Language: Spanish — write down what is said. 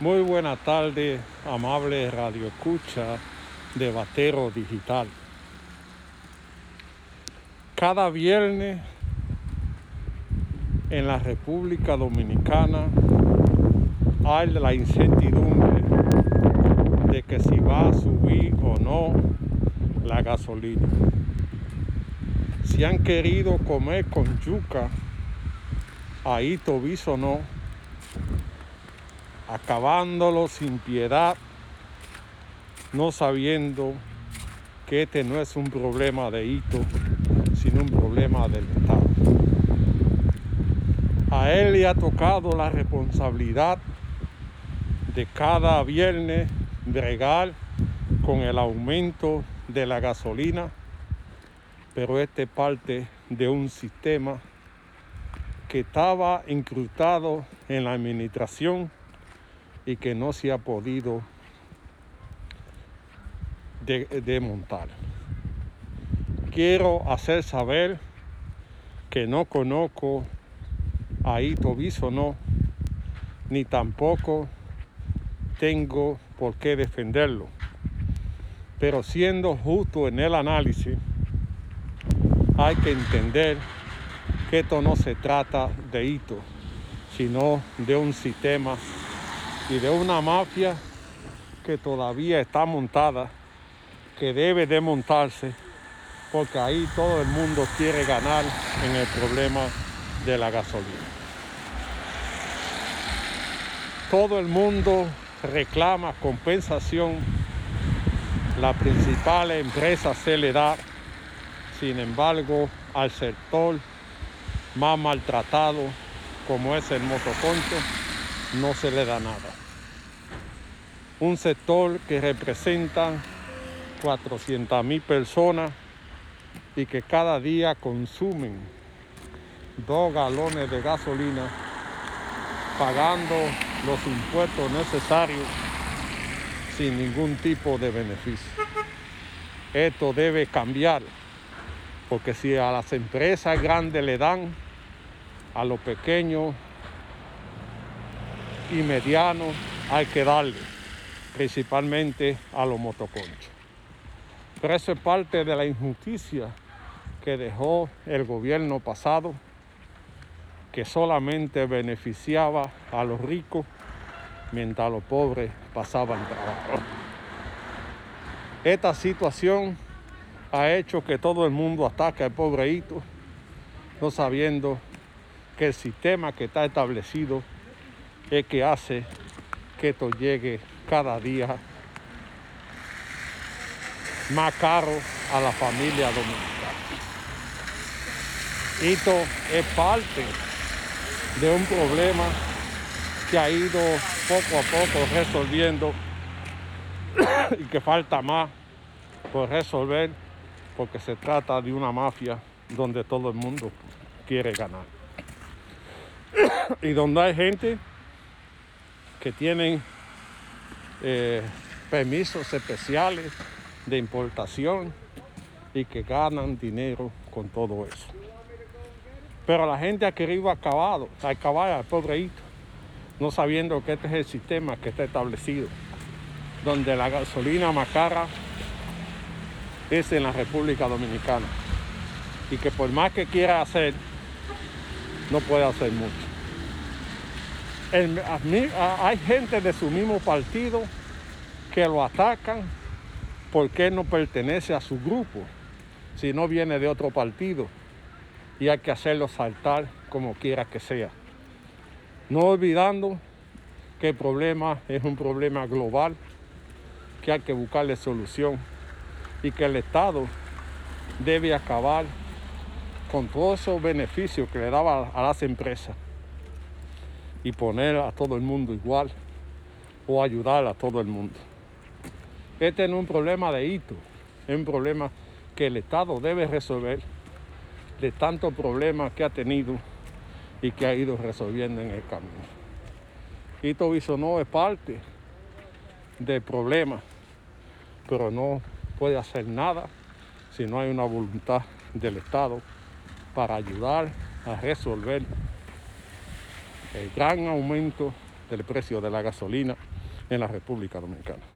Muy buena tarde, amable radio escucha de Batero Digital. Cada viernes en la República Dominicana hay la incertidumbre de que si va a subir o no la gasolina. Si han querido comer con yuca, ahí tobizo no acabándolo sin piedad, no sabiendo que este no es un problema de hito, sino un problema del Estado. A él le ha tocado la responsabilidad de cada viernes bregar con el aumento de la gasolina, pero este parte de un sistema que estaba incrustado en la administración y que no se ha podido desmontar. Quiero hacer saber que no conozco a Ito no, ni tampoco tengo por qué defenderlo. Pero siendo justo en el análisis, hay que entender que esto no se trata de Ito, sino de un sistema y de una mafia que todavía está montada, que debe de montarse, porque ahí todo el mundo quiere ganar en el problema de la gasolina. Todo el mundo reclama compensación, la principal empresa se le da, sin embargo, al sector más maltratado como es el motoconcho, no se le da nada un sector que representa 400 mil personas y que cada día consumen dos galones de gasolina pagando los impuestos necesarios sin ningún tipo de beneficio. Esto debe cambiar porque si a las empresas grandes le dan, a los pequeños y medianos hay que darle principalmente a los motoconchos. Pero eso es parte de la injusticia que dejó el gobierno pasado, que solamente beneficiaba a los ricos mientras los pobres pasaban trabajo. Esta situación ha hecho que todo el mundo ataque al pobreíto, no sabiendo que el sistema que está establecido es que hace que esto llegue cada día más caro a la familia dominicana. Esto es parte de un problema que ha ido poco a poco resolviendo y que falta más por resolver porque se trata de una mafia donde todo el mundo quiere ganar. y donde hay gente que tienen eh, permisos especiales de importación y que ganan dinero con todo eso. Pero la gente ha querido acabar, acabar al pobreito, no sabiendo que este es el sistema que está establecido, donde la gasolina más cara es en la República Dominicana y que por más que quiera hacer, no puede hacer mucho hay gente de su mismo partido que lo atacan porque no pertenece a su grupo, si no viene de otro partido. Y hay que hacerlo saltar como quiera que sea. No olvidando que el problema es un problema global, que hay que buscarle solución y que el Estado debe acabar con todos esos beneficios que le daba a las empresas y poner a todo el mundo igual o ayudar a todo el mundo. Este no es un problema de hito, es un problema que el Estado debe resolver de tantos problemas que ha tenido y que ha ido resolviendo en el camino. Hito no es parte del problema, pero no puede hacer nada si no hay una voluntad del Estado para ayudar a resolver el gran aumento del precio de la gasolina en la República Dominicana.